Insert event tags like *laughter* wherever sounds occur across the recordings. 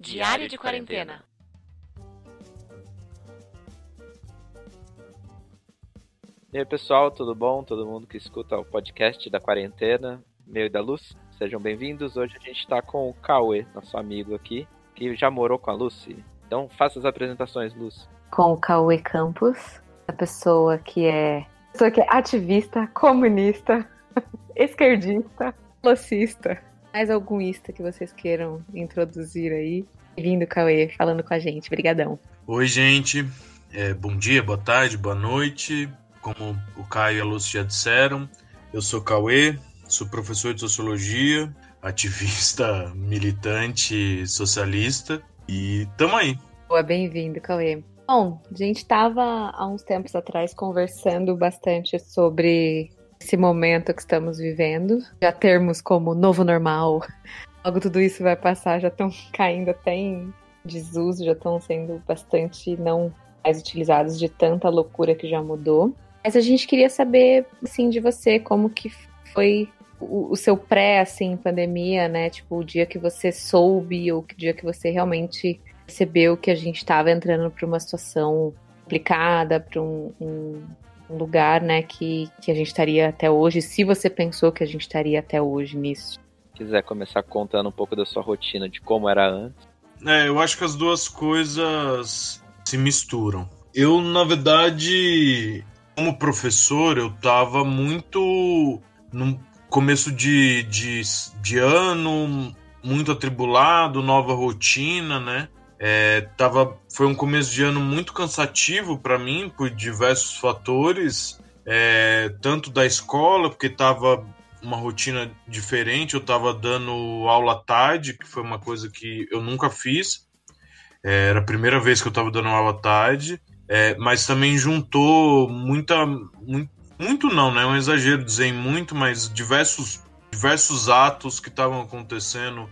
Diário de quarentena. E aí, pessoal, tudo bom? Todo mundo que escuta o podcast da quarentena, meu e da Luz, sejam bem-vindos. Hoje a gente está com o Cauê, nosso amigo aqui, que já morou com a Lucy. Então, faça as apresentações, Luz. Com o Cauê Campos, a pessoa que é, pessoa que é ativista, comunista, *laughs* esquerdista, locista. Mais algum ista que vocês queiram introduzir aí? Bem-vindo, Cauê, falando com a gente. Obrigadão. Oi, gente. É, bom dia, boa tarde, boa noite. Como o Caio e a Lúcia já disseram, eu sou Cauê, sou professor de Sociologia, ativista, *laughs* militante, socialista e tamo aí. Boa, bem-vindo, Cauê. Bom, a gente estava há uns tempos atrás conversando bastante sobre esse momento que estamos vivendo. Já termos como novo normal, *laughs* logo tudo isso vai passar, já estão *laughs* caindo até em desuso, já estão sendo bastante não mais utilizados de tanta loucura que já mudou. Mas a gente queria saber, assim, de você, como que foi o, o seu pré, assim, pandemia, né? Tipo, o dia que você soube ou o dia que você realmente percebeu que a gente estava entrando para uma situação complicada, para um, um, um, lugar, né, que, que a gente estaria até hoje, se você pensou que a gente estaria até hoje nisso. Se quiser começar contando um pouco da sua rotina, de como era antes. É, eu acho que as duas coisas se misturam. Eu, na verdade, como professor, eu estava muito no começo de, de, de ano, muito atribulado, nova rotina, né? É, tava, foi um começo de ano muito cansativo para mim por diversos fatores, é, tanto da escola, porque estava uma rotina diferente, eu estava dando aula tarde, que foi uma coisa que eu nunca fiz, é, era a primeira vez que eu estava dando aula tarde, é, mas também juntou muita. Muito, muito não, né? É um exagero dizer muito, mas diversos, diversos atos que estavam acontecendo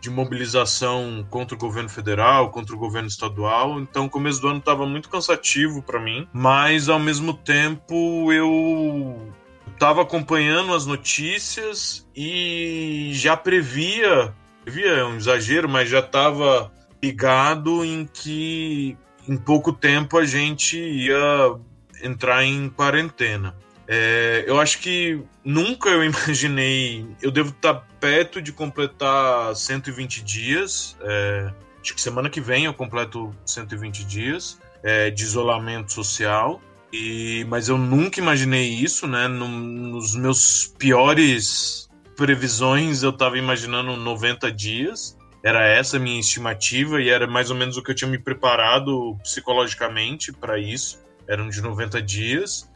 de mobilização contra o governo federal, contra o governo estadual. Então, o começo do ano estava muito cansativo para mim, mas ao mesmo tempo eu estava acompanhando as notícias e já previa, previa é um exagero, mas já estava ligado em que em pouco tempo a gente ia entrar em quarentena. É, eu acho que nunca eu imaginei. Eu devo estar perto de completar 120 dias. É, acho que semana que vem eu completo 120 dias é, de isolamento social. E, mas eu nunca imaginei isso, né? No, nos meus piores previsões eu estava imaginando 90 dias. Era essa a minha estimativa e era mais ou menos o que eu tinha me preparado psicologicamente para isso. Eram de 90 dias.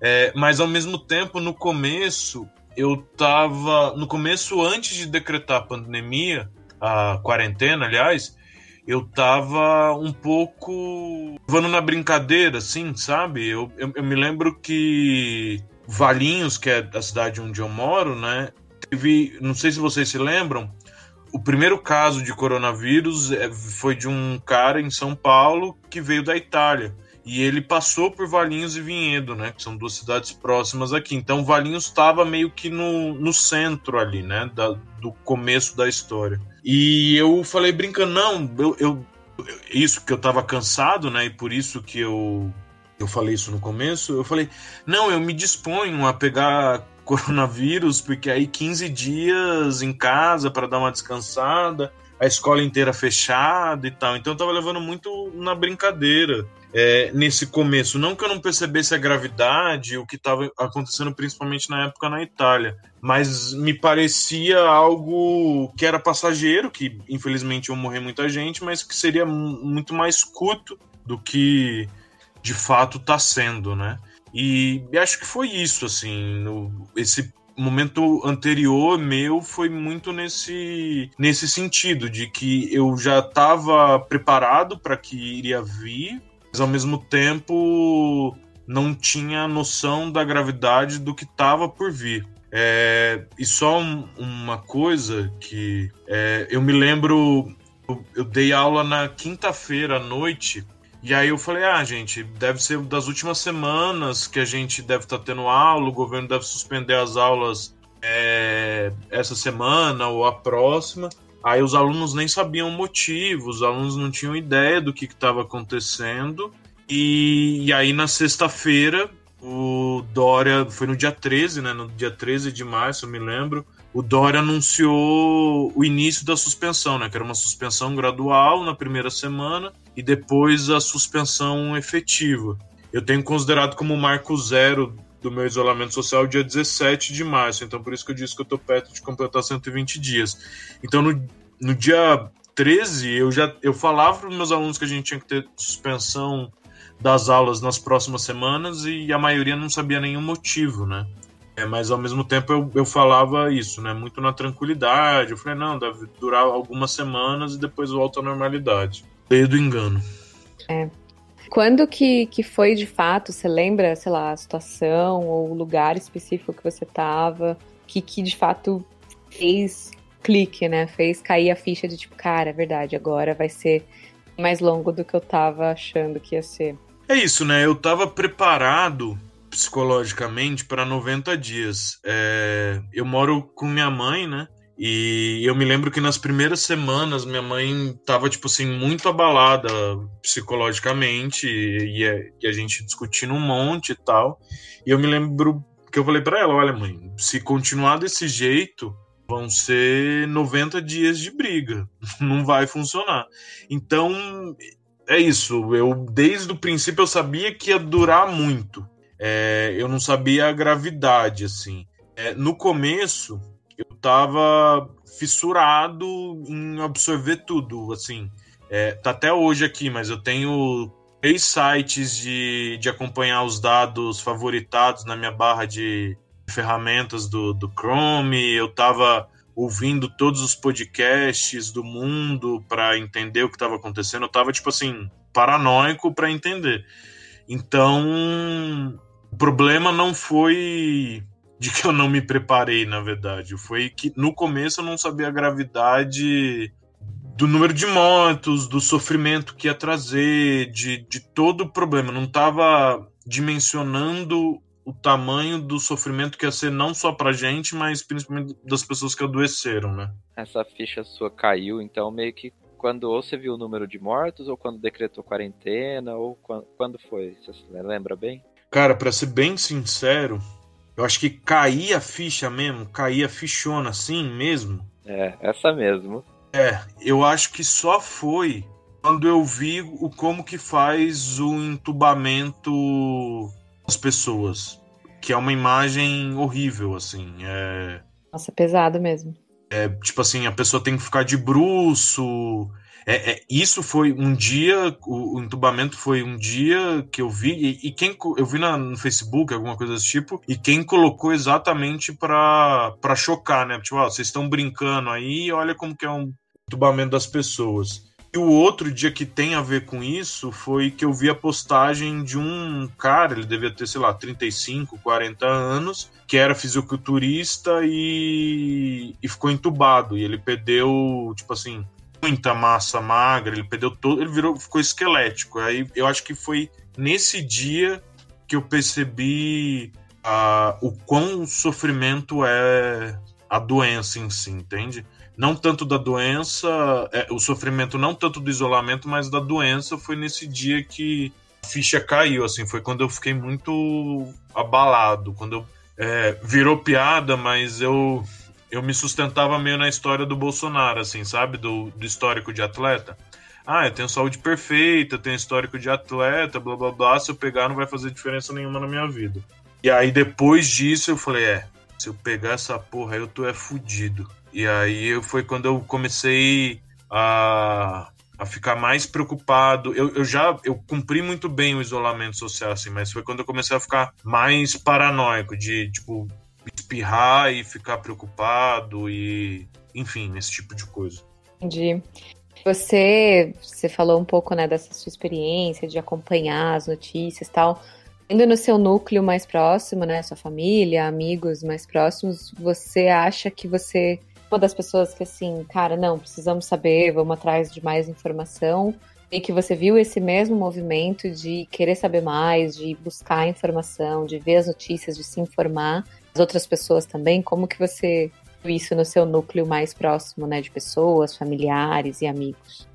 É, mas ao mesmo tempo, no começo, eu tava. No começo, antes de decretar a pandemia, a quarentena, aliás, eu tava um pouco. levando na brincadeira, assim, sabe? Eu, eu, eu, me lembro que Valinhos, que é a cidade onde eu moro, né? Teve. Não sei se vocês se lembram. O primeiro caso de coronavírus é, foi de um cara em São Paulo que veio da Itália. E ele passou por Valinhos e Vinhedo, né? Que são duas cidades próximas aqui. Então Valinhos estava meio que no, no centro ali, né? Da, do começo da história. E eu falei brincando, não, eu, eu isso que eu estava cansado, né? E por isso que eu eu falei isso no começo, eu falei, não, eu me disponho a pegar *laughs* coronavírus, porque aí 15 dias em casa para dar uma descansada, a escola inteira fechada e tal. Então eu tava levando muito na brincadeira é, nesse começo. Não que eu não percebesse a gravidade, o que estava acontecendo principalmente na época na Itália, mas me parecia algo que era passageiro, que infelizmente ia morrer muita gente, mas que seria muito mais curto do que de fato está sendo, né? E acho que foi isso, assim, no, esse momento anterior meu foi muito nesse, nesse sentido, de que eu já estava preparado para que iria vir, mas ao mesmo tempo não tinha noção da gravidade do que estava por vir. É, e só um, uma coisa que é, eu me lembro, eu, eu dei aula na quinta-feira à noite e aí eu falei, ah, gente, deve ser das últimas semanas que a gente deve estar tá tendo aula, o governo deve suspender as aulas é, essa semana ou a próxima. Aí os alunos nem sabiam o motivo, os alunos não tinham ideia do que estava acontecendo. E, e, aí na sexta-feira, o Dória, foi no dia 13, né? No dia 13 de março, eu me lembro, o Dória anunciou o início da suspensão, né? Que era uma suspensão gradual na primeira semana e depois a suspensão efetiva. Eu tenho considerado como marco zero do meu isolamento social dia 17 de março. Então, por isso que eu disse que eu estou perto de completar 120 dias. Então, no, no dia 13, eu já eu falava para os meus alunos que a gente tinha que ter suspensão das aulas nas próximas semanas e a maioria não sabia nenhum motivo, né? É, mas ao mesmo tempo eu, eu falava isso, né? Muito na tranquilidade. Eu falei, não, deve durar algumas semanas e depois volta à normalidade. Desde do engano. É. Quando que, que foi de fato? Você lembra, sei lá, a situação ou o lugar específico que você estava? Que, que de fato fez clique, né? Fez cair a ficha de tipo, cara, é verdade, agora vai ser mais longo do que eu tava achando que ia ser. É isso, né? Eu tava preparado psicologicamente para 90 dias. É... Eu moro com minha mãe, né? E eu me lembro que nas primeiras semanas minha mãe tava, tipo assim, muito abalada psicologicamente e, e a gente discutindo um monte e tal. E eu me lembro que eu falei para ela: olha, mãe, se continuar desse jeito, vão ser 90 dias de briga. *laughs* Não vai funcionar. Então, é isso. Eu, desde o princípio, eu sabia que ia durar muito. É, eu não sabia a gravidade, assim. É, no começo, eu tava fissurado em absorver tudo, assim. É, tá até hoje aqui, mas eu tenho três sites de, de acompanhar os dados favoritados na minha barra de ferramentas do, do Chrome. Eu tava ouvindo todos os podcasts do mundo para entender o que estava acontecendo. Eu tava, tipo assim, paranoico para entender. Então, o problema não foi de que eu não me preparei, na verdade. Foi que no começo eu não sabia a gravidade do número de mortos, do sofrimento que ia trazer, de, de todo o problema. Eu não estava dimensionando o tamanho do sofrimento que ia ser não só pra gente, mas principalmente das pessoas que adoeceram, né? Essa ficha sua caiu, então meio que quando ou você viu o número de mortos, ou quando decretou quarentena, ou quando, quando foi? Você lembra bem? Cara, para ser bem sincero, eu acho que caía a ficha mesmo, caía a fichona assim mesmo. É, essa mesmo. É, eu acho que só foi quando eu vi o como que faz o entubamento das pessoas, que é uma imagem horrível assim, é Nossa, pesado mesmo. É, tipo assim, a pessoa tem que ficar de bruço, é, é, isso foi um dia, o, o, entubamento foi um dia que eu vi, e, e quem eu vi na, no Facebook, alguma coisa desse tipo, e quem colocou exatamente para chocar, né? Tipo, ó, vocês estão brincando aí, olha como que é um entubamento das pessoas. E o outro dia que tem a ver com isso foi que eu vi a postagem de um cara, ele devia ter, sei lá, 35, 40 anos, que era fisiculturista e, e ficou entubado. E ele perdeu, tipo assim, muita massa magra, ele perdeu todo, ele virou, ficou esquelético. Aí eu acho que foi nesse dia que eu percebi uh, o quão sofrimento é a doença em si, entende? Não tanto da doença, é, o sofrimento não tanto do isolamento, mas da doença foi nesse dia que a ficha caiu, assim, foi quando eu fiquei muito abalado, quando eu é, virou piada, mas eu eu me sustentava meio na história do Bolsonaro, assim, sabe? Do, do histórico de atleta. Ah, eu tenho saúde perfeita, tenho histórico de atleta, blá blá blá. Se eu pegar, não vai fazer diferença nenhuma na minha vida. E aí, depois disso, eu falei: é, se eu pegar essa porra, eu tô é fudido. E aí foi quando eu comecei a, a ficar mais preocupado. Eu, eu já eu cumpri muito bem o isolamento social, assim, mas foi quando eu comecei a ficar mais paranoico, de tipo, espirrar e ficar preocupado e, enfim, esse tipo de coisa. Entendi. Você, você falou um pouco, né, dessa sua experiência de acompanhar as notícias e tal. Indo no seu núcleo mais próximo, né, sua família, amigos mais próximos, você acha que você uma das pessoas que assim, cara, não, precisamos saber, vamos atrás de mais informação, e que você viu esse mesmo movimento de querer saber mais, de buscar informação, de ver as notícias, de se informar, as outras pessoas também, como que você isso no seu núcleo mais próximo, né, de pessoas, familiares e amigos?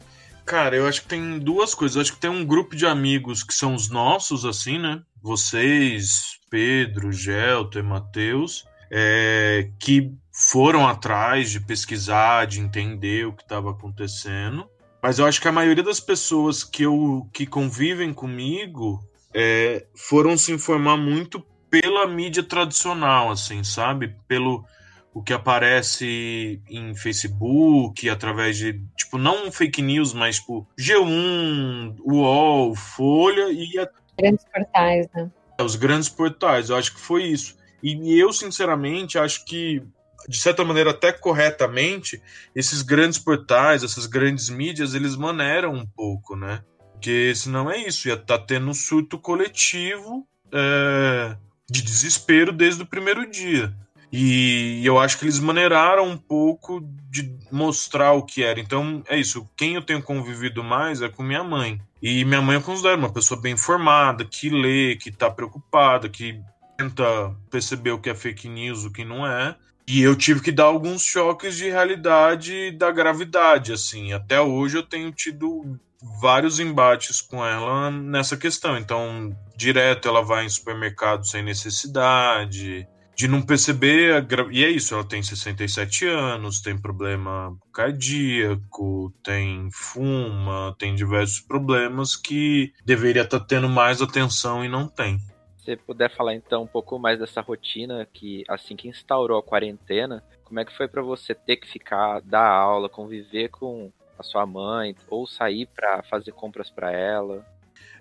Cara, eu acho que tem duas coisas. Eu acho que tem um grupo de amigos que são os nossos, assim, né? Vocês, Pedro, Gelto e Matheus, é, que foram atrás de pesquisar, de entender o que estava acontecendo. Mas eu acho que a maioria das pessoas que, eu, que convivem comigo é, foram se informar muito pela mídia tradicional, assim, sabe? Pelo o que aparece em Facebook, através de, tipo, não fake news, mas, tipo, G1, UOL, Folha e... A... Grandes portais, né? Os grandes portais, eu acho que foi isso. E eu, sinceramente, acho que, de certa maneira, até corretamente, esses grandes portais, essas grandes mídias, eles maneram um pouco, né? Porque senão é isso, ia estar tá tendo um surto coletivo é, de desespero desde o primeiro dia. E eu acho que eles maneiraram um pouco de mostrar o que era. Então é isso. Quem eu tenho convivido mais é com minha mãe. E minha mãe eu considero uma pessoa bem informada, que lê, que tá preocupada, que tenta perceber o que é fake news, o que não é. E eu tive que dar alguns choques de realidade da gravidade, assim. Até hoje eu tenho tido vários embates com ela nessa questão. Então, direto ela vai em supermercado sem necessidade de não perceber. Gra... E é isso, ela tem 67 anos, tem problema cardíaco, tem fuma, tem diversos problemas que deveria estar tá tendo mais atenção e não tem. Se puder falar então um pouco mais dessa rotina que assim que instaurou a quarentena, como é que foi para você ter que ficar dar aula, conviver com a sua mãe ou sair para fazer compras para ela?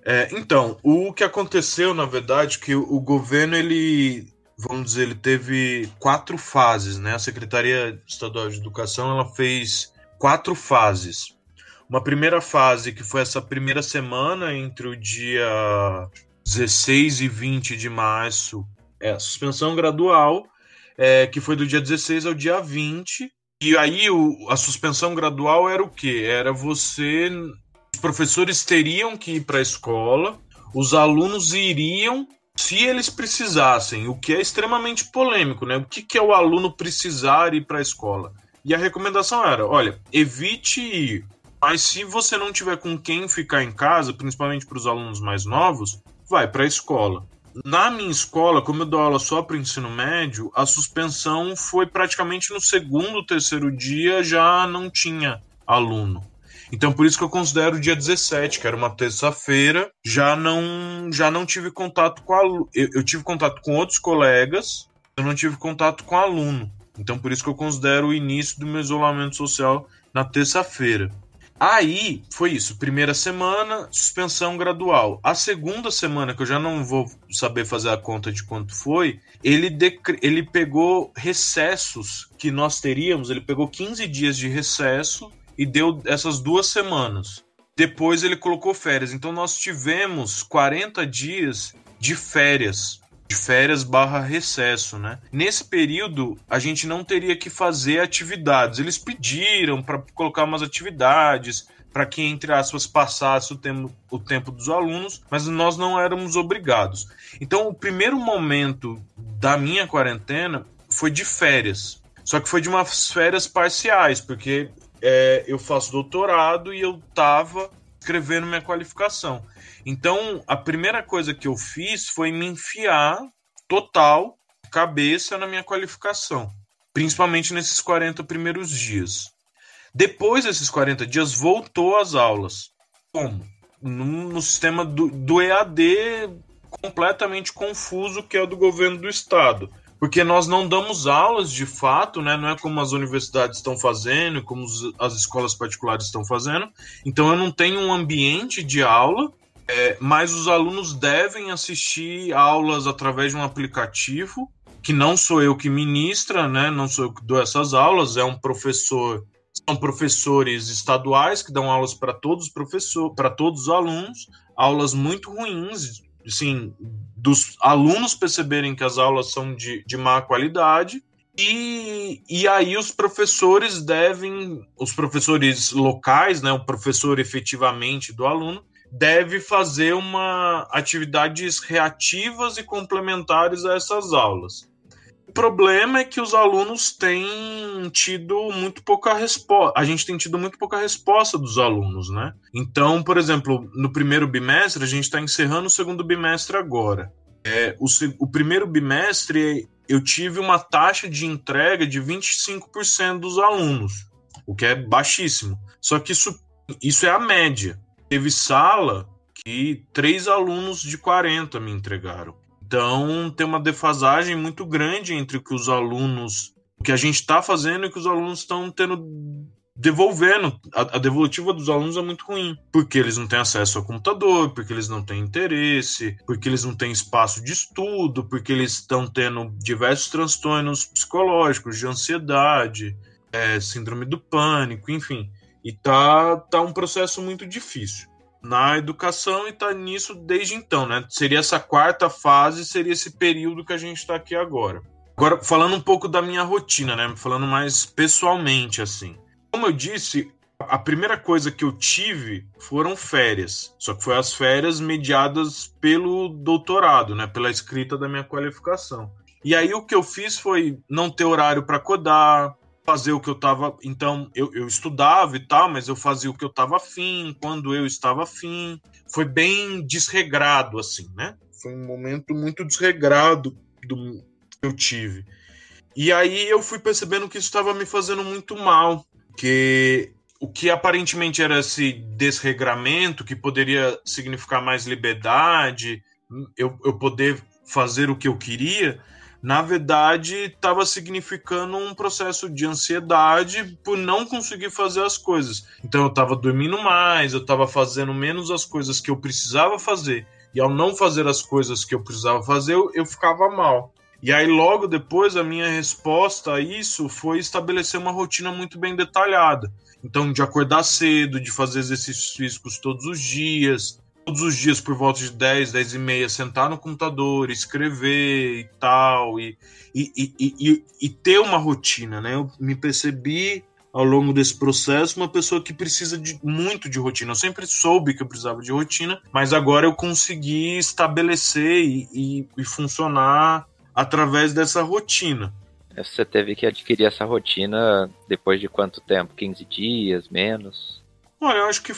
É, então, o que aconteceu, na verdade, que o governo ele vamos dizer, ele teve quatro fases, né? A Secretaria Estadual de Educação ela fez quatro fases. Uma primeira fase que foi essa primeira semana entre o dia 16 e 20 de março, é a suspensão gradual, é, que foi do dia 16 ao dia 20. E aí o, a suspensão gradual era o quê? Era você. Os professores teriam que ir para a escola, os alunos iriam se eles precisassem, o que é extremamente polêmico, né? O que, que é o aluno precisar ir para a escola? E a recomendação era: olha, evite ir. Mas se você não tiver com quem ficar em casa, principalmente para os alunos mais novos, vai para a escola. Na minha escola, como eu dou aula só para ensino médio, a suspensão foi praticamente no segundo, terceiro dia já não tinha aluno. Então por isso que eu considero o dia 17, que era uma terça-feira, já não já não tive contato com aluno. Eu, eu tive contato com outros colegas, eu não tive contato com aluno. Então por isso que eu considero o início do meu isolamento social na terça-feira. Aí foi isso, primeira semana, suspensão gradual. A segunda semana, que eu já não vou saber fazer a conta de quanto foi, ele, ele pegou recessos que nós teríamos, ele pegou 15 dias de recesso e deu essas duas semanas. Depois ele colocou férias. Então nós tivemos 40 dias de férias. De férias barra recesso, né? Nesse período, a gente não teria que fazer atividades. Eles pediram para colocar umas atividades, para que, entre aspas, passasse o tempo, o tempo dos alunos, mas nós não éramos obrigados. Então, o primeiro momento da minha quarentena foi de férias. Só que foi de umas férias parciais, porque é, eu faço doutorado e eu estava escrevendo minha qualificação. Então, a primeira coisa que eu fiz foi me enfiar total, cabeça na minha qualificação, principalmente nesses 40 primeiros dias. Depois desses 40 dias, voltou às aulas. Como? No, no sistema do, do EAD completamente confuso que é o do governo do estado porque nós não damos aulas de fato, né? Não é como as universidades estão fazendo, como as escolas particulares estão fazendo. Então eu não tenho um ambiente de aula, é, mas os alunos devem assistir aulas através de um aplicativo que não sou eu que ministra, né? Não sou eu que dou essas aulas, é um professor são professores estaduais que dão aulas para todos os professores, para todos os alunos, aulas muito ruins, assim, dos alunos perceberem que as aulas são de, de má qualidade. E, e aí os professores devem, os professores locais, né, o professor efetivamente do aluno, deve fazer uma atividades reativas e complementares a essas aulas. Problema é que os alunos têm tido muito pouca resposta. A gente tem tido muito pouca resposta dos alunos, né? Então, por exemplo, no primeiro bimestre, a gente está encerrando o segundo bimestre agora. É, o, o primeiro bimestre, eu tive uma taxa de entrega de 25% dos alunos, o que é baixíssimo. Só que isso, isso é a média. Teve sala que três alunos de 40 me entregaram. Então, tem uma defasagem muito grande entre o que os alunos, o que a gente está fazendo e o que os alunos estão tendo devolvendo. A, a, devolutiva dos alunos é muito ruim, porque eles não têm acesso ao computador, porque eles não têm interesse, porque eles não têm espaço de estudo, porque eles estão tendo diversos transtornos psicológicos, de ansiedade, é, síndrome do pânico, enfim. E tá, tá um processo muito difícil na educação e está nisso desde então, né? Seria essa quarta fase, seria esse período que a gente está aqui agora. Agora, falando um pouco da minha rotina, né? Falando mais pessoalmente, assim. Como eu disse, a primeira coisa que eu tive foram férias. Só que foi as férias mediadas pelo doutorado, né? Pela escrita da minha qualificação. E aí o que eu fiz foi não ter horário para codar, fazer o que eu estava. Então, eu, eu estudava e tal, mas eu fazia o que eu estava afim, quando eu estava afim. Foi bem desregrado, assim, né? Foi um momento muito desregrado do que eu tive. E aí eu fui percebendo que isso estava me fazendo muito mal, que o que aparentemente era esse desregramento, que poderia significar mais liberdade, eu, eu poder fazer o que eu queria, na verdade estava significando um processo de ansiedade por não conseguir fazer as coisas. Então eu estava dormindo mais, eu estava fazendo menos as coisas que eu precisava fazer. E ao não fazer as coisas que eu precisava fazer, eu, eu ficava mal. E aí, logo depois, a minha resposta a isso foi estabelecer uma rotina muito bem detalhada. Então, de acordar cedo, de fazer exercícios físicos todos os dias, todos os dias por volta de 10, 10 e meia, sentar no computador, escrever e tal, e, e, e, e, e ter uma rotina, né? Eu me percebi ao longo desse processo uma pessoa que precisa de muito de rotina. Eu sempre soube que eu precisava de rotina, mas agora eu consegui estabelecer e, e, e funcionar através dessa rotina. Você teve que adquirir essa rotina depois de quanto tempo? 15 dias, menos? Olha, eu acho que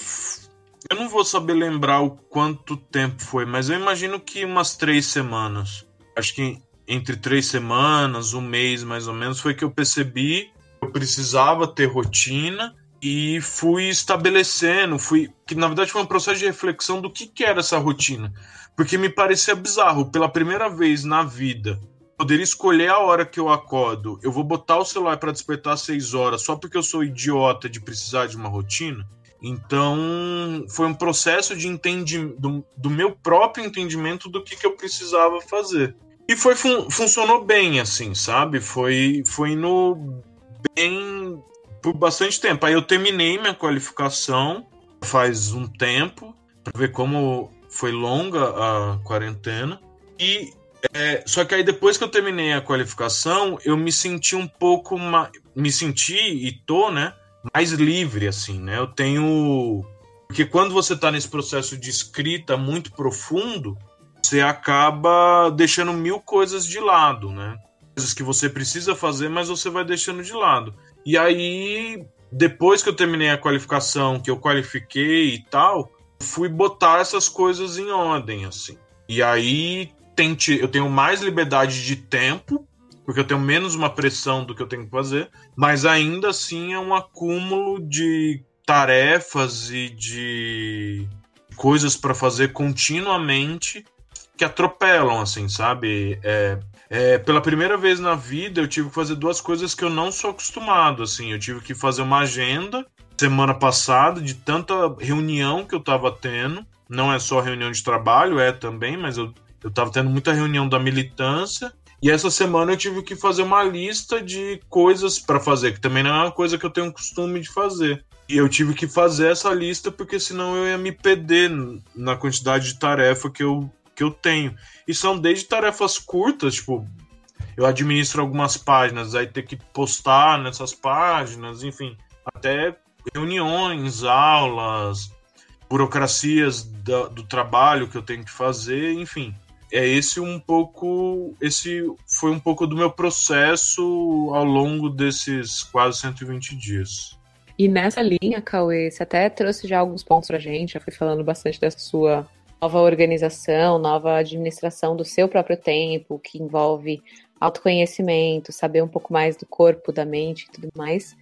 eu não vou saber lembrar o quanto tempo foi, mas eu imagino que umas três semanas. Acho que entre três semanas, um mês mais ou menos, foi que eu percebi que eu precisava ter rotina e fui estabelecendo, fui que na verdade foi um processo de reflexão do que, que era essa rotina, porque me parecia bizarro pela primeira vez na vida poderia escolher a hora que eu acordo. Eu vou botar o celular para despertar às 6 horas só porque eu sou idiota de precisar de uma rotina. Então, foi um processo de entendimento, do, do, meu próprio entendimento do que, que eu precisava fazer. E foi fun funcionou bem, assim, sabe? Foi, foi indo bem por bastante tempo. Aí eu terminei minha qualificação faz um tempo, para ver como foi longa a quarentena. E é, só que aí depois que eu terminei a qualificação, eu me senti um pouco. Me senti e tô, né? Mais livre, assim, né? Eu tenho. Porque quando você está nesse processo de escrita muito profundo, você acaba deixando mil coisas de lado, né? Coisas que você precisa fazer, mas você vai deixando de lado. E aí, depois que eu terminei a qualificação, que eu qualifiquei e tal, fui botar essas coisas em ordem, assim. E aí, eu tenho mais liberdade de tempo porque eu tenho menos uma pressão do que eu tenho que fazer, mas ainda assim é um acúmulo de tarefas e de coisas para fazer continuamente que atropelam, assim, sabe? É, é, pela primeira vez na vida eu tive que fazer duas coisas que eu não sou acostumado, assim. Eu tive que fazer uma agenda semana passada de tanta reunião que eu estava tendo. Não é só reunião de trabalho, é também, mas eu, eu tava tendo muita reunião da militância e essa semana eu tive que fazer uma lista de coisas para fazer, que também não é uma coisa que eu tenho costume de fazer. E eu tive que fazer essa lista porque senão eu ia me perder na quantidade de tarefa que eu, que eu tenho. E são desde tarefas curtas, tipo, eu administro algumas páginas, aí ter que postar nessas páginas, enfim, até reuniões, aulas, burocracias do, do trabalho que eu tenho que fazer, enfim. É esse um pouco, esse foi um pouco do meu processo ao longo desses quase 120 dias. E nessa linha, Cauê, você até trouxe já alguns pontos pra gente, já foi falando bastante dessa sua nova organização, nova administração do seu próprio tempo, que envolve autoconhecimento, saber um pouco mais do corpo, da mente e tudo mais.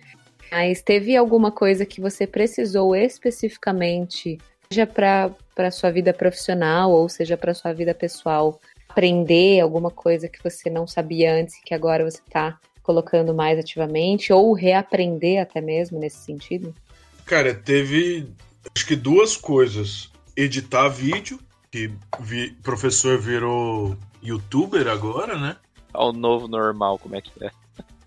Mas teve alguma coisa que você precisou especificamente, seja para a sua vida profissional ou seja para sua vida pessoal, aprender alguma coisa que você não sabia antes e que agora você está colocando mais ativamente, ou reaprender até mesmo nesse sentido? Cara, teve acho que duas coisas. Editar vídeo, que vi, professor virou youtuber agora, né? o novo normal, como é que é?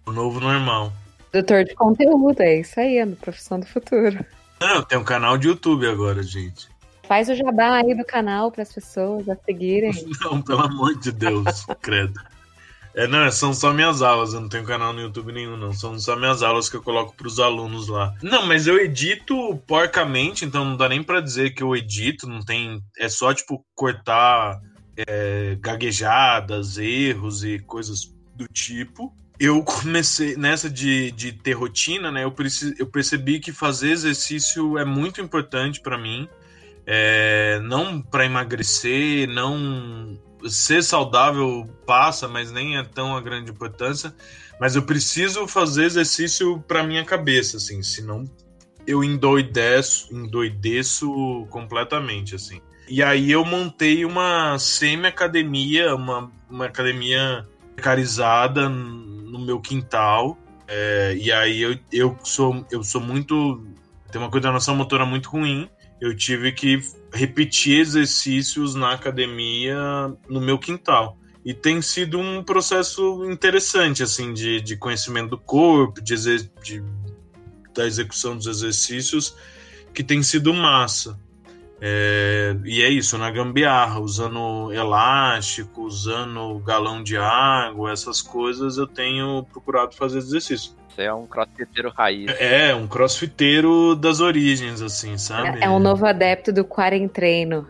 O novo normal. Doutor de conteúdo, é isso aí, é a profissão do futuro. Não, tem um canal de YouTube agora, gente. Faz o jabá aí do canal para as pessoas a seguirem. *laughs* Não, pelo amor de Deus, *laughs* credo. É, não, são só minhas aulas, eu não tenho canal no YouTube nenhum, não. São só minhas aulas que eu coloco para os alunos lá. Não, mas eu edito porcamente, então não dá nem para dizer que eu edito, não tem. É só, tipo, cortar é, gaguejadas, erros e coisas do tipo. Eu comecei nessa de, de ter rotina, né? Eu, preci, eu percebi que fazer exercício é muito importante para mim. É, não para emagrecer, não ser saudável passa, mas nem é tão a grande importância. Mas eu preciso fazer exercício para minha cabeça, assim, senão eu endoideço, endoideço completamente, assim. E aí eu montei uma semi-academia, uma, uma academia precarizada no meu quintal. É, e aí eu, eu, sou, eu sou muito. tenho uma coordenação motora muito ruim. Eu tive que repetir exercícios na academia no meu quintal. E tem sido um processo interessante, assim, de, de conhecimento do corpo, de, de, da execução dos exercícios, que tem sido massa. É, e é isso, na gambiarra, usando elástico, usando galão de água, essas coisas eu tenho procurado fazer exercício. Você é um crossfiteiro raiz. É, um crossfiteiro das origens, assim, sabe? É, é um novo adepto do quarentreino.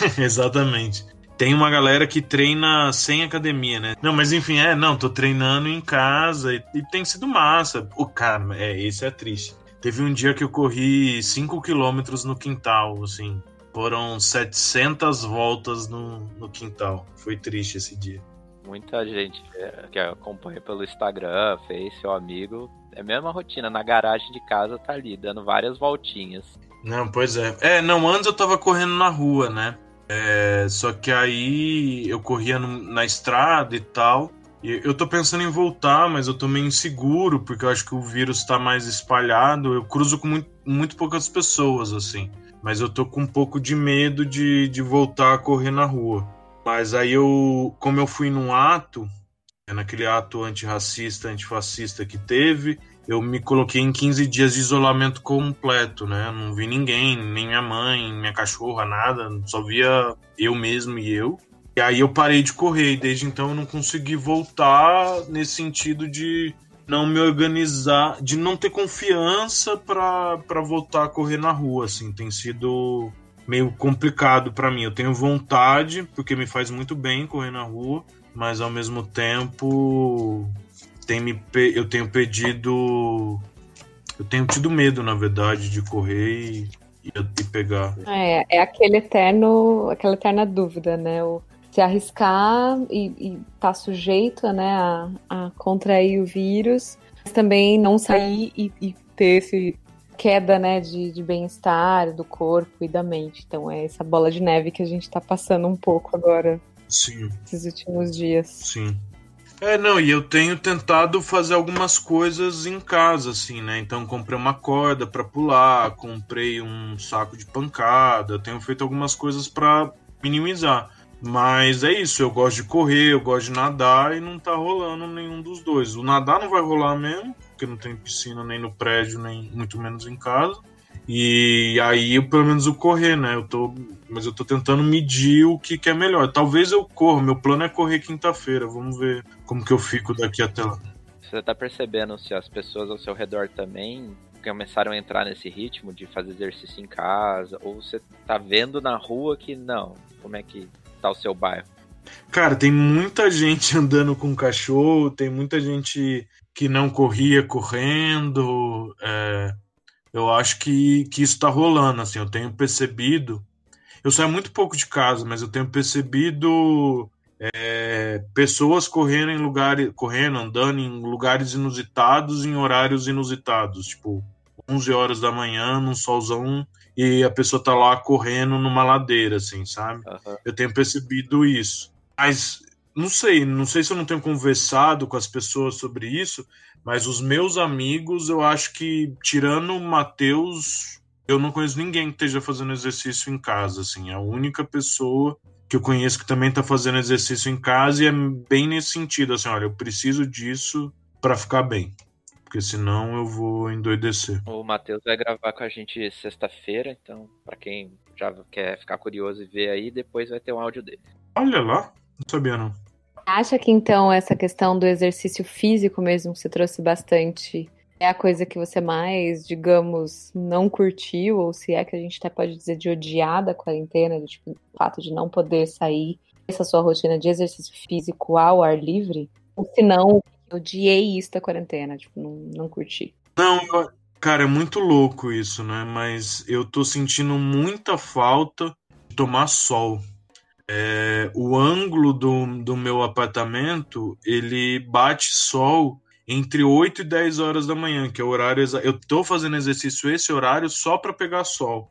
*laughs* Exatamente. Tem uma galera que treina sem academia, né? Não, mas enfim, é, não, tô treinando em casa e, e tem sido massa. O cara, é, esse é triste. Teve um dia que eu corri 5 quilômetros no quintal, assim. Foram 700 voltas no, no quintal. Foi triste esse dia. Muita gente que acompanha pelo Instagram, fez seu amigo. É a mesma rotina, na garagem de casa tá ali, dando várias voltinhas. Não, pois é. É, não, antes eu tava correndo na rua, né? É, só que aí eu corria no, na estrada e tal. E eu tô pensando em voltar, mas eu tô meio inseguro, porque eu acho que o vírus tá mais espalhado. Eu cruzo com muito, muito poucas pessoas, assim mas eu tô com um pouco de medo de, de voltar a correr na rua. Mas aí eu, como eu fui num ato, é naquele ato antirracista, antifascista que teve, eu me coloquei em 15 dias de isolamento completo, né? Não vi ninguém, nem minha mãe, minha cachorra, nada, só via eu mesmo e eu. E aí eu parei de correr e desde então eu não consegui voltar nesse sentido de não me organizar, de não ter confiança para voltar a correr na rua, assim, tem sido meio complicado para mim. Eu tenho vontade, porque me faz muito bem correr na rua, mas ao mesmo tempo tem me, eu tenho pedido eu tenho tido medo, na verdade, de correr e, pegar. É, é aquele eterno, aquela eterna dúvida, né? O se arriscar e, e tá sujeito né, a, a, contrair o vírus, mas também não sair e, e ter esse queda né, de, de bem-estar do corpo e da mente. Então é essa bola de neve que a gente está passando um pouco agora. Sim. Esses últimos dias. Sim. É, não, e eu tenho tentado fazer algumas coisas em casa, assim, né? Então comprei uma corda para pular, comprei um saco de pancada, tenho feito algumas coisas para minimizar. Mas é isso, eu gosto de correr, eu gosto de nadar e não tá rolando nenhum dos dois. O nadar não vai rolar mesmo, porque não tem piscina nem no prédio, nem muito menos em casa. E aí, pelo menos o correr, né? Eu tô, mas eu tô tentando medir o que, que é melhor. Talvez eu corra, meu plano é correr quinta-feira. Vamos ver como que eu fico daqui até lá. Você tá percebendo se as pessoas ao seu redor também começaram a entrar nesse ritmo de fazer exercício em casa? Ou você tá vendo na rua que não? Como é que tá o seu bairro? Cara, tem muita gente *laughs* andando com cachorro, tem muita gente que não corria correndo. É, eu acho que, que isso tá rolando, assim, eu tenho percebido. Eu saio muito pouco de casa, mas eu tenho percebido é, pessoas correndo em lugares, correndo, andando em lugares inusitados, em horários inusitados, tipo 11 horas da manhã, num solzão, e a pessoa tá lá correndo numa ladeira, assim, sabe? Uhum. Eu tenho percebido isso. Mas não sei, não sei se eu não tenho conversado com as pessoas sobre isso, mas os meus amigos, eu acho que, tirando o Matheus, eu não conheço ninguém que esteja fazendo exercício em casa, assim. A única pessoa que eu conheço que também está fazendo exercício em casa e é bem nesse sentido, assim, olha, eu preciso disso para ficar bem. Porque senão eu vou endoidecer. O Matheus vai gravar com a gente sexta-feira, então, para quem já quer ficar curioso e ver aí, depois vai ter um áudio dele. Olha lá, não sabia não. Acha que então essa questão do exercício físico mesmo que você trouxe bastante é a coisa que você mais, digamos, não curtiu, ou se é que a gente até pode dizer de odiar da quarentena, do tipo, o fato de não poder sair, essa sua rotina de exercício físico ao ar livre? Ou se não, odiei isso da quarentena, tipo, não, não curti. Não, cara, é muito louco isso, né? Mas eu tô sentindo muita falta de tomar sol. É, o ângulo do, do meu apartamento, ele bate sol entre 8 e 10 horas da manhã, que é o horário Eu tô fazendo exercício esse horário só para pegar sol.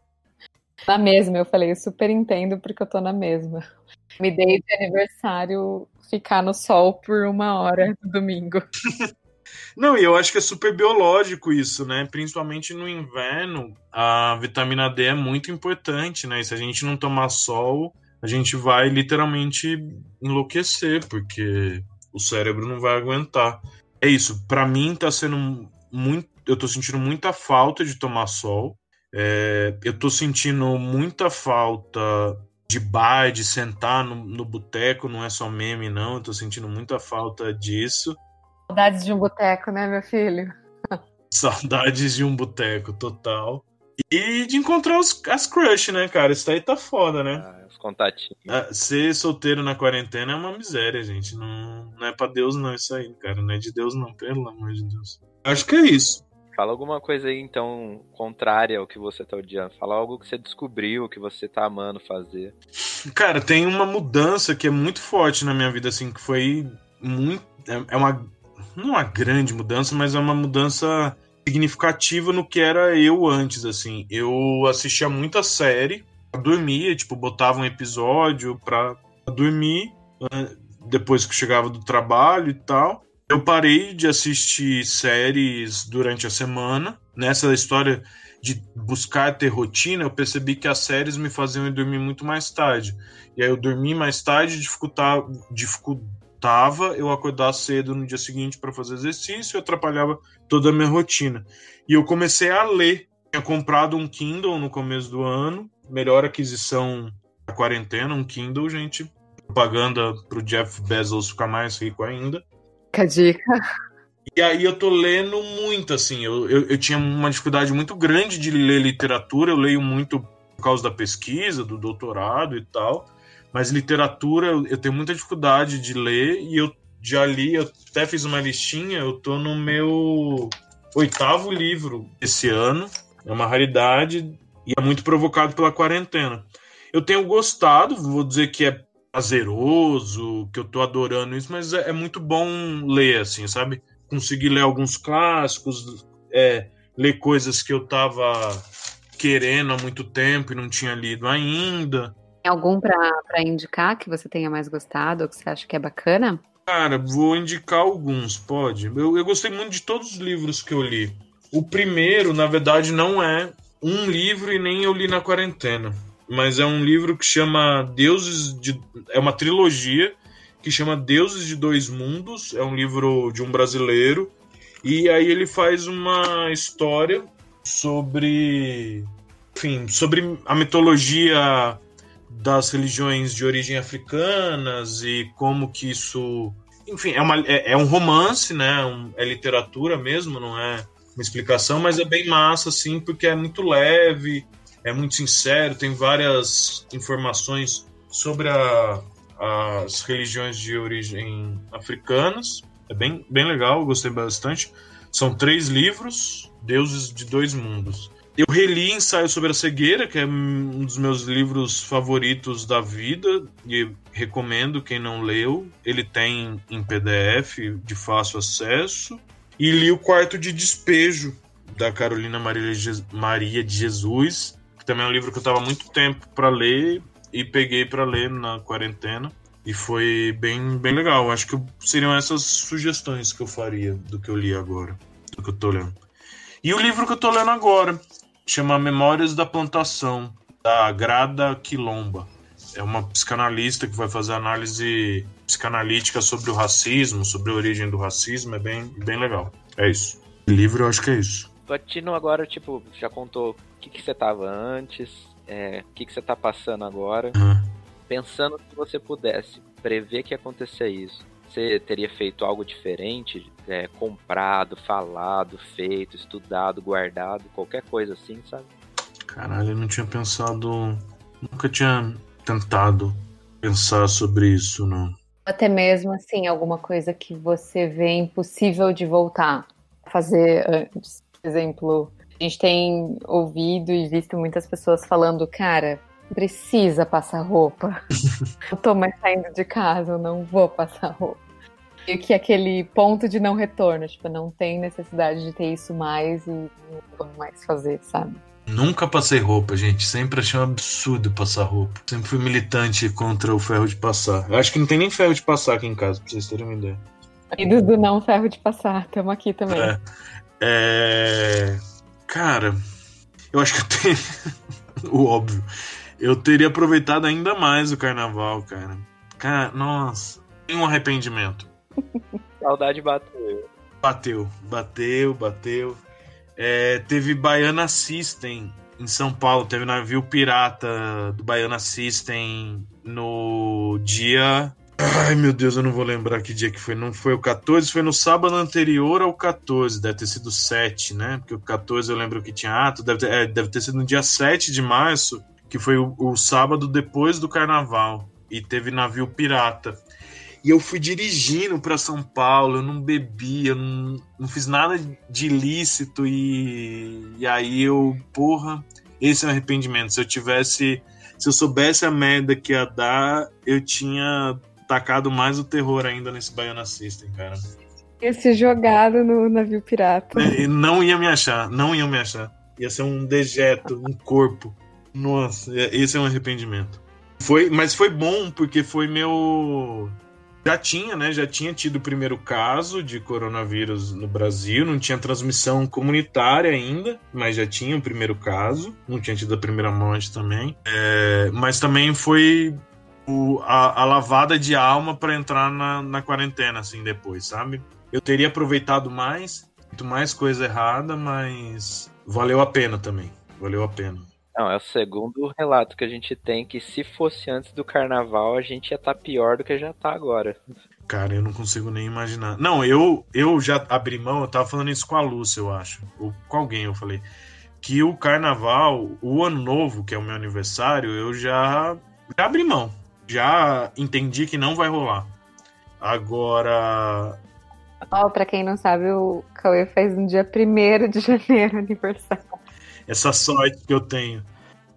Na mesma, eu falei, eu super entendo porque eu tô na mesma. Me dei de aniversário ficar no sol por uma hora no domingo. *laughs* Não, e eu acho que é super biológico isso, né? Principalmente no inverno, a vitamina D é muito importante, né? E se a gente não tomar sol, a gente vai literalmente enlouquecer, porque o cérebro não vai aguentar. É isso, para mim tá sendo muito. Eu tô sentindo muita falta de tomar sol. É, eu tô sentindo muita falta de bar, de sentar no, no boteco, não é só meme, não. Eu tô sentindo muita falta disso. Saudades de um boteco, né, meu filho? Saudades de um boteco, total. E de encontrar os, as crush, né, cara? Isso aí tá foda, né? Ah, os contatinhos. Ah, ser solteiro na quarentena é uma miséria, gente. Não, não é pra Deus, não, isso aí, cara. Não é de Deus, não, pelo amor de Deus. Acho que é isso. Fala alguma coisa aí, então, contrária ao que você tá odiando. Fala algo que você descobriu, que você tá amando fazer. Cara, tem uma mudança que é muito forte na minha vida, assim, que foi muito. É, é uma. Não uma grande mudança, mas é uma mudança significativa no que era eu antes, assim. Eu assistia muita série, dormia, tipo, botava um episódio pra dormir depois que chegava do trabalho e tal. Eu parei de assistir séries durante a semana. Nessa história de buscar ter rotina, eu percebi que as séries me faziam dormir muito mais tarde. E aí eu dormi mais tarde, dificultava, dificultava eu acordar cedo no dia seguinte para fazer exercício e atrapalhava toda a minha rotina. E eu comecei a ler. Tinha comprado um Kindle no começo do ano, melhor aquisição da quarentena, um Kindle, gente. Propaganda pro Jeff Bezos ficar mais rico ainda. Fica a dica. E aí eu tô lendo muito, assim. Eu, eu, eu, tinha uma dificuldade muito grande de ler literatura. Eu leio muito por causa da pesquisa, do doutorado e tal. Mas literatura eu tenho muita dificuldade de ler e eu já li, eu até fiz uma listinha, eu tô no meu oitavo livro esse ano. É uma raridade e é muito provocado pela quarentena. Eu tenho gostado, vou dizer que é prazeroso, que eu tô adorando isso, mas é, é muito bom ler, assim, sabe? Conseguir ler alguns clássicos, é, ler coisas que eu tava querendo há muito tempo e não tinha lido ainda. Tem algum para indicar que você tenha mais gostado ou que você acha que é bacana? Cara, vou indicar alguns, pode. Eu, eu gostei muito de todos os livros que eu li. O primeiro, na verdade, não é um livro e nem eu li na quarentena mas é um livro que chama Deuses de. É uma trilogia que chama Deuses de Dois Mundos. É um livro de um brasileiro. E aí ele faz uma história sobre. Enfim, sobre a mitologia das religiões de origem africanas e como que isso. Enfim, é, uma, é, é um romance, né? Um, é literatura mesmo, não é uma explicação, mas é bem massa, assim, porque é muito leve é muito sincero, tem várias informações sobre a, as religiões de origem africanas. É bem, bem legal, gostei bastante. São três livros, Deuses de Dois Mundos. Eu reli Ensaio sobre a Cegueira, que é um dos meus livros favoritos da vida, e recomendo quem não leu. Ele tem em PDF de fácil acesso. E li o Quarto de Despejo, da Carolina Maria de Jesus, também é um livro que eu estava muito tempo para ler e peguei para ler na quarentena. E foi bem, bem legal. Acho que seriam essas sugestões que eu faria do que eu li agora, do que eu tô lendo. E o livro que eu tô lendo agora chama Memórias da Plantação, da Grada Quilomba. É uma psicanalista que vai fazer análise psicanalítica sobre o racismo, sobre a origem do racismo. É bem, bem legal. É isso. O livro eu acho que é isso. Platino agora, tipo, já contou o que, que você tava antes, é, o que, que você tá passando agora. Uhum. Pensando que você pudesse prever que ia acontecer isso, você teria feito algo diferente? É, comprado, falado, feito, estudado, guardado, qualquer coisa assim, sabe? Caralho, eu não tinha pensado. Nunca tinha tentado pensar sobre isso, não. Até mesmo assim, alguma coisa que você vê impossível de voltar a fazer antes. Por exemplo, a gente tem ouvido e visto muitas pessoas falando, cara, precisa passar roupa. *laughs* eu tô mais saindo de casa, eu não vou passar roupa. E que aquele ponto de não retorno, tipo, não tem necessidade de ter isso mais e não vou mais fazer, sabe? Nunca passei roupa, gente. Sempre achei um absurdo passar roupa. Sempre fui militante contra o ferro de passar. Eu acho que não tem nem ferro de passar aqui em casa, pra vocês terem uma ideia. E do, do não ferro de passar, estamos aqui também. É. é... Cara, eu acho que eu tenho. *laughs* o óbvio eu teria aproveitado ainda mais o carnaval, cara. Cara, nossa, tem um arrependimento. Saudade bateu. Bateu, bateu, bateu. É, teve Baiana System em São Paulo, teve navio pirata do Baiana System no dia. Ai meu Deus, eu não vou lembrar que dia que foi. Não foi o 14, foi no sábado anterior ao 14, deve ter sido 7, né? Porque o 14 eu lembro que tinha ato, deve ter, é, deve ter sido no dia 7 de março que foi o, o sábado depois do carnaval, e teve navio pirata. E eu fui dirigindo para São Paulo, eu não bebi, eu não, não fiz nada de ilícito e, e aí eu, porra, esse é um arrependimento. Se eu tivesse, se eu soubesse a merda que ia dar, eu tinha tacado mais o terror ainda nesse Baiana System, cara. Ia ser jogado no navio pirata. É, não ia me achar, não ia me achar. Ia ser um dejeto, um corpo. Nossa, esse é um arrependimento. Foi, mas foi bom porque foi meu já tinha, né? Já tinha tido o primeiro caso de coronavírus no Brasil, não tinha transmissão comunitária ainda, mas já tinha o primeiro caso, não tinha tido a primeira morte também. É, mas também foi o, a, a, lavada de alma para entrar na, na quarentena, assim, depois, sabe? Eu teria aproveitado mais, muito mais coisa errada, mas valeu a pena também. Valeu a pena. Não, é o segundo relato que a gente tem que se fosse antes do carnaval, a gente ia estar tá pior do que já tá agora. Cara, eu não consigo nem imaginar. Não, eu, eu já abri mão, eu tava falando isso com a Lúcia, eu acho. Ou com alguém, eu falei. Que o carnaval, o ano novo, que é o meu aniversário, eu já, já abri mão. Já entendi que não vai rolar. Agora. Ó, oh, pra quem não sabe, o Cauê faz no dia 1 de *laughs* janeiro aniversário essa sorte que eu tenho.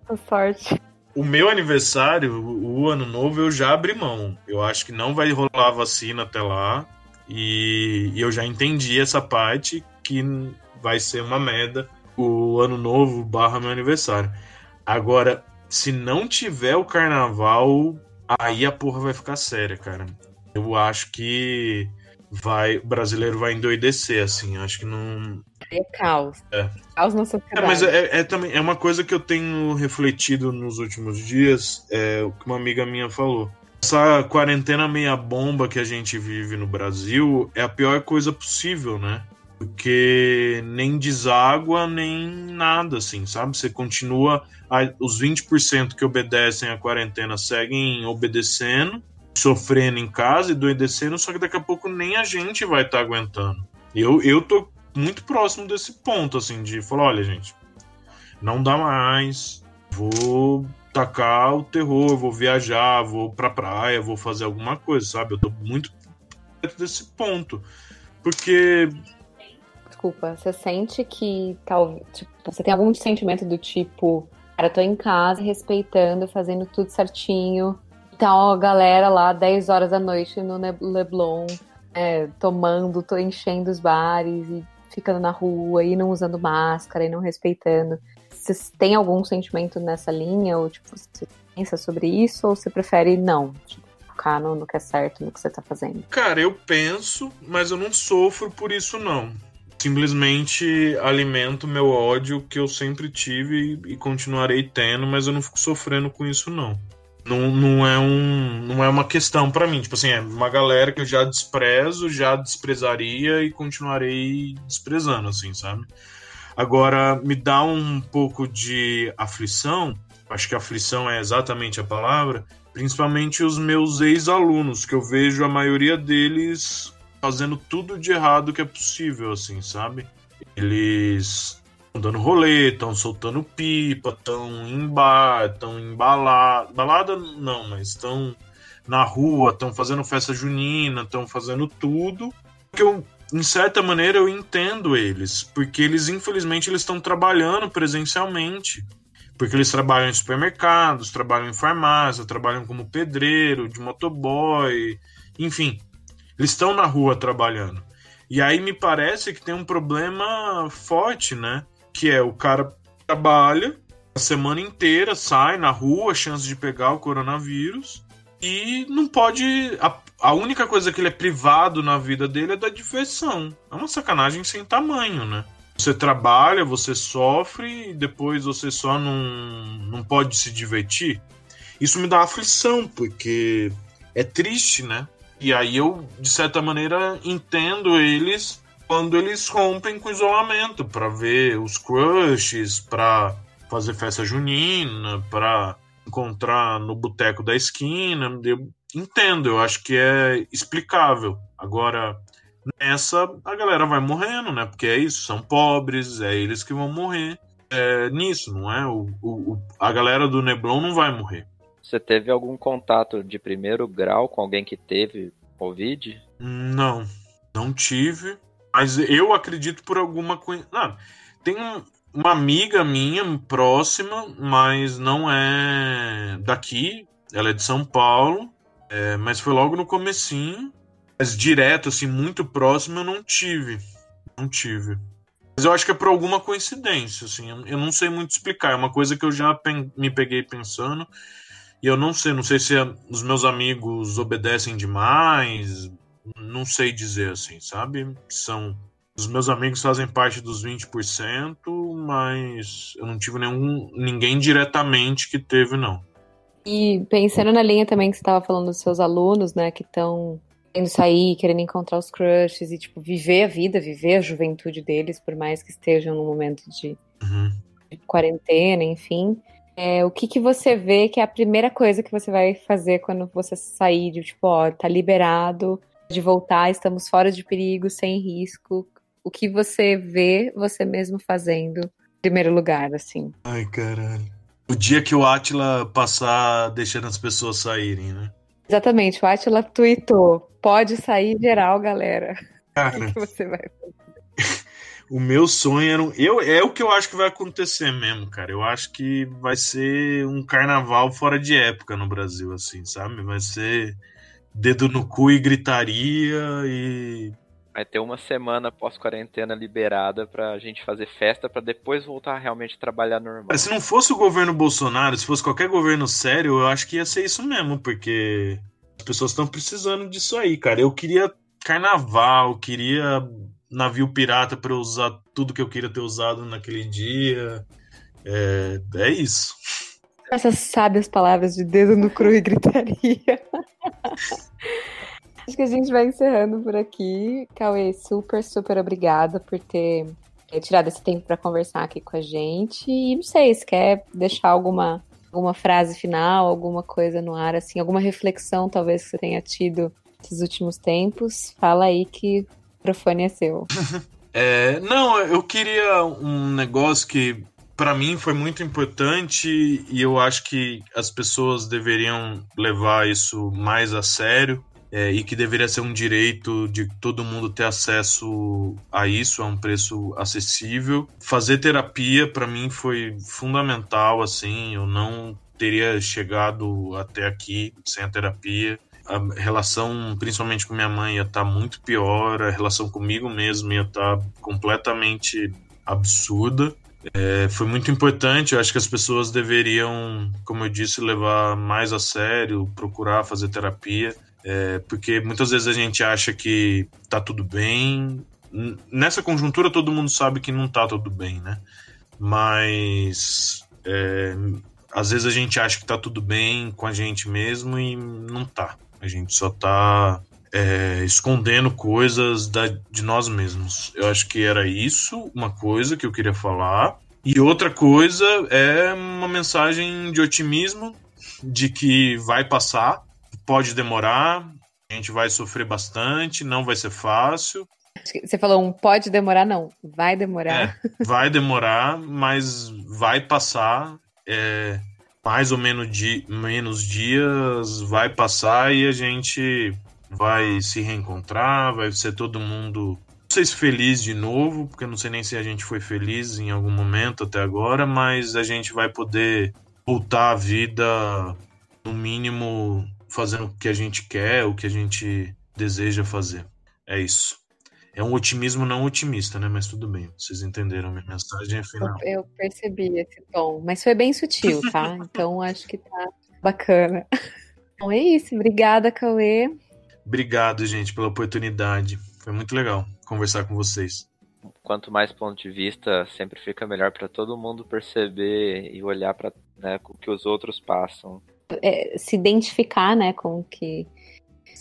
A sorte. O meu aniversário, o ano novo, eu já abri mão. Eu acho que não vai rolar vacina até lá. E, e eu já entendi essa parte que vai ser uma merda o ano novo barra meu aniversário. Agora, se não tiver o carnaval, aí a porra vai ficar séria, cara. Eu acho que vai o brasileiro vai endoidecer, assim. Acho que não. É caos. É. Caos na sociedade. É, mas é, é, também é uma coisa que eu tenho refletido nos últimos dias, é o que uma amiga minha falou. Essa quarentena meia bomba que a gente vive no Brasil é a pior coisa possível, né? Porque nem deságua, nem nada, assim, sabe? Você continua. Os 20% que obedecem à quarentena seguem obedecendo, sofrendo em casa e doedecendo, só que daqui a pouco nem a gente vai estar tá aguentando. Eu, eu tô muito próximo desse ponto, assim, de falar, olha, gente, não dá mais, vou tacar o terror, vou viajar, vou pra praia, vou fazer alguma coisa, sabe? Eu tô muito perto desse ponto. Porque. Desculpa, você sente que tal, tipo, você tem algum sentimento do tipo, cara, tô em casa respeitando, fazendo tudo certinho. Então a galera lá 10 horas da noite no Leblon, é, tomando, tô enchendo os bares e ficando na rua e não usando máscara e não respeitando. Você tem algum sentimento nessa linha? Ou tipo, você pensa sobre isso? Ou você prefere não? Tipo, no, no que é certo, no que você tá fazendo? Cara, eu penso, mas eu não sofro por isso, não. Simplesmente alimento meu ódio que eu sempre tive e, continuarei tendo, mas eu não fico sofrendo com isso, não. Não, não, é, um, não é uma questão para mim. Tipo assim, é uma galera que eu já desprezo, já desprezaria e continuarei desprezando, assim, sabe? Agora, me dá um pouco de aflição, acho que aflição é exatamente a palavra, principalmente os meus ex-alunos, que eu vejo a maioria deles fazendo tudo de errado que é possível, assim, sabe? Eles estão dando rolê, estão soltando pipa, estão em bar, estão em balada. Balada não, mas estão na rua, estão fazendo festa junina, estão fazendo tudo. Que eu, em certa maneira, eu entendo eles, porque eles, infelizmente, eles estão trabalhando presencialmente. Porque eles trabalham em supermercados, trabalham em farmácia, trabalham como pedreiro, de motoboy, enfim. Eles estão na rua trabalhando. E aí me parece que tem um problema forte, né? que é o cara trabalha a semana inteira, sai na rua, chance de pegar o coronavírus e não pode. A, a única coisa que ele é privado na vida dele é da diversão. É uma sacanagem sem tamanho, né? Você trabalha, você sofre e depois você só não, não pode se divertir. Isso me dá aflição, porque é triste, né? E aí eu, de certa maneira, entendo eles quando eles rompem com o isolamento para ver os crushes, para fazer festa junina, para encontrar no boteco da esquina. Eu entendo, eu acho que é explicável. Agora, nessa, a galera vai morrendo, né? Porque é isso, são pobres, é eles que vão morrer. É nisso, não é? O, o, a galera do Neblon não vai morrer. Você teve algum contato de primeiro grau com alguém que teve Covid? Não, não tive. Mas eu acredito por alguma coisa. Não, tem uma amiga minha próxima, mas não é daqui. Ela é de São Paulo, é, mas foi logo no comecinho. Mas direto, assim, muito próximo, eu não tive. Não tive. Mas eu acho que é por alguma coincidência, assim. Eu não sei muito explicar. É uma coisa que eu já me peguei pensando. E eu não sei. Não sei se os meus amigos obedecem demais não sei dizer assim, sabe? São os meus amigos fazem parte dos 20%, mas eu não tive nenhum ninguém diretamente que teve não. E pensando na linha também que você estava falando dos seus alunos, né, que estão querendo sair, querendo encontrar os crushes e tipo viver a vida, viver a juventude deles, por mais que estejam num momento de, uhum. de quarentena, enfim. É, o que, que você vê que é a primeira coisa que você vai fazer quando você sair de tipo, ó, tá liberado, de voltar, estamos fora de perigo, sem risco. O que você vê você mesmo fazendo em primeiro lugar, assim? Ai, caralho. O dia que o Atila passar deixando as pessoas saírem, né? Exatamente, o Atila tweetou: pode sair geral, galera. *laughs* Cara, o que você vai fazer? *laughs* o meu sonho era. Um... Eu, é o que eu acho que vai acontecer mesmo, cara. Eu acho que vai ser um carnaval fora de época no Brasil, assim, sabe? Vai ser dedo no cu e gritaria e. Vai ter uma semana pós-quarentena liberada pra gente fazer festa para depois voltar a realmente trabalhar normal. Se não fosse o governo Bolsonaro, se fosse qualquer governo sério, eu acho que ia ser isso mesmo, porque as pessoas estão precisando disso aí, cara. Eu queria carnaval, queria navio pirata para usar tudo que eu queria ter usado naquele dia. É, é isso. Essas sábias palavras de dedo no cru e gritaria. *laughs* Acho que a gente vai encerrando por aqui. Cauê, super, super obrigada por ter tirado esse tempo para conversar aqui com a gente. E não sei, se quer deixar alguma, alguma frase final, alguma coisa no ar, assim, alguma reflexão talvez que você tenha tido esses últimos tempos, fala aí que microfone é seu. *laughs* É, não, eu queria um negócio que para mim foi muito importante e eu acho que as pessoas deveriam levar isso mais a sério é, e que deveria ser um direito de todo mundo ter acesso a isso a um preço acessível. Fazer terapia para mim foi fundamental, assim, eu não teria chegado até aqui sem a terapia. A relação, principalmente com minha mãe, ia estar tá muito pior, a relação comigo mesmo ia estar tá completamente absurda. É, foi muito importante. Eu acho que as pessoas deveriam, como eu disse, levar mais a sério, procurar fazer terapia, é, porque muitas vezes a gente acha que tá tudo bem. Nessa conjuntura, todo mundo sabe que não tá tudo bem, né? Mas é, às vezes a gente acha que tá tudo bem com a gente mesmo e não tá. A gente só tá é, escondendo coisas da, de nós mesmos. Eu acho que era isso, uma coisa que eu queria falar. E outra coisa é uma mensagem de otimismo, de que vai passar, pode demorar, a gente vai sofrer bastante, não vai ser fácil. Você falou um pode demorar, não, vai demorar. É, vai demorar, *laughs* mas vai passar. É, mais ou menos, di menos dias vai passar e a gente vai se reencontrar, vai ser todo mundo, não sei se feliz de novo, porque não sei nem se a gente foi feliz em algum momento até agora, mas a gente vai poder voltar à vida, no mínimo, fazendo o que a gente quer, o que a gente deseja fazer. É isso. É um otimismo não otimista, né? Mas tudo bem, vocês entenderam a minha mensagem final. Eu, eu percebi esse tom, mas foi bem sutil, tá? *laughs* então acho que tá bacana. Então é isso. Obrigada, Cauê. Obrigado, gente, pela oportunidade. Foi muito legal conversar com vocês. Quanto mais ponto de vista, sempre fica melhor para todo mundo perceber e olhar para né, o que os outros passam. É, se identificar, né, com o que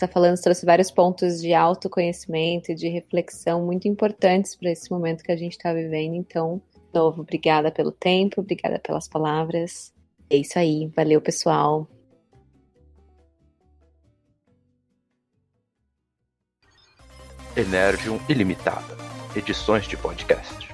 está falando, trouxe vários pontos de autoconhecimento e de reflexão muito importantes para esse momento que a gente está vivendo. Então, de novo, obrigada pelo tempo, obrigada pelas palavras. É isso aí, valeu, pessoal. Energium Ilimitada, edições de podcast.